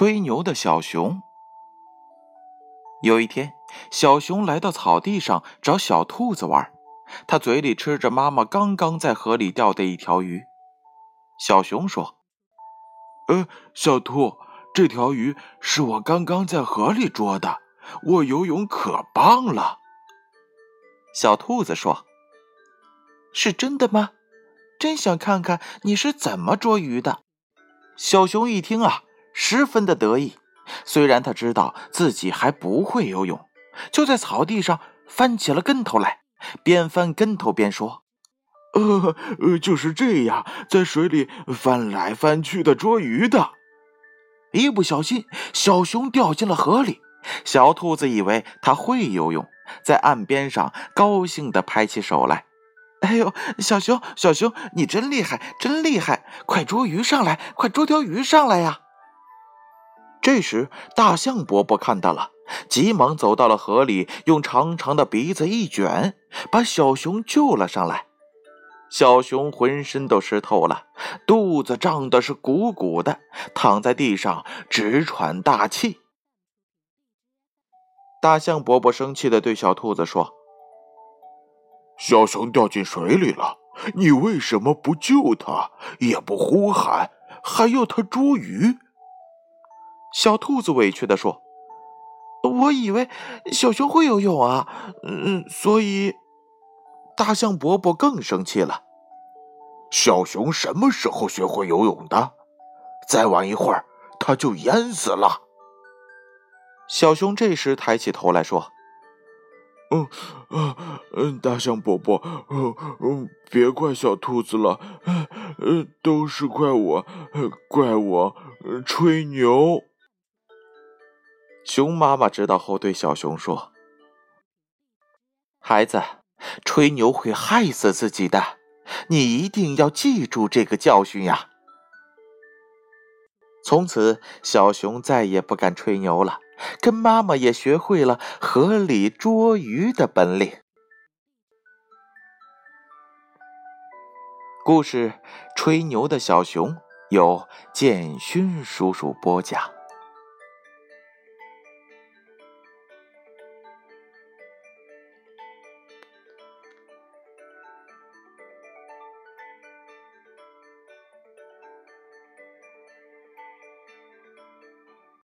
吹牛的小熊。有一天，小熊来到草地上找小兔子玩，他嘴里吃着妈妈刚刚在河里钓的一条鱼。小熊说：“呃，小兔，这条鱼是我刚刚在河里捉的，我游泳可棒了。”小兔子说：“是真的吗？真想看看你是怎么捉鱼的。”小熊一听啊。十分的得意，虽然他知道自己还不会游泳，就在草地上翻起了跟头来，边翻跟头边说：“呃呃，就是这样，在水里翻来翻去的捉鱼的。”一不小心，小熊掉进了河里。小兔子以为他会游泳，在岸边上高兴地拍起手来：“哎呦，小熊，小熊，你真厉害，真厉害！快捉鱼上来，快捉条鱼上来呀！”这时，大象伯伯看到了，急忙走到了河里，用长长的鼻子一卷，把小熊救了上来。小熊浑身都湿透了，肚子胀得是鼓鼓的，躺在地上直喘大气。大象伯伯生气的对小兔子说：“小熊掉进水里了，你为什么不救它，也不呼喊，还要它捉鱼？”小兔子委屈地说：“我以为小熊会游泳啊，嗯，所以……”大象伯伯更生气了：“小熊什么时候学会游泳的？再晚一会儿，它就淹死了。”小熊这时抬起头来说：“嗯，嗯，嗯，大象伯伯，嗯，嗯，别怪小兔子了，嗯，都是怪我，怪我吹牛。”熊妈妈知道后，对小熊说：“孩子，吹牛会害死自己的，你一定要记住这个教训呀。”从此，小熊再也不敢吹牛了，跟妈妈也学会了河里捉鱼的本领。故事《吹牛的小熊》由建勋叔叔播讲。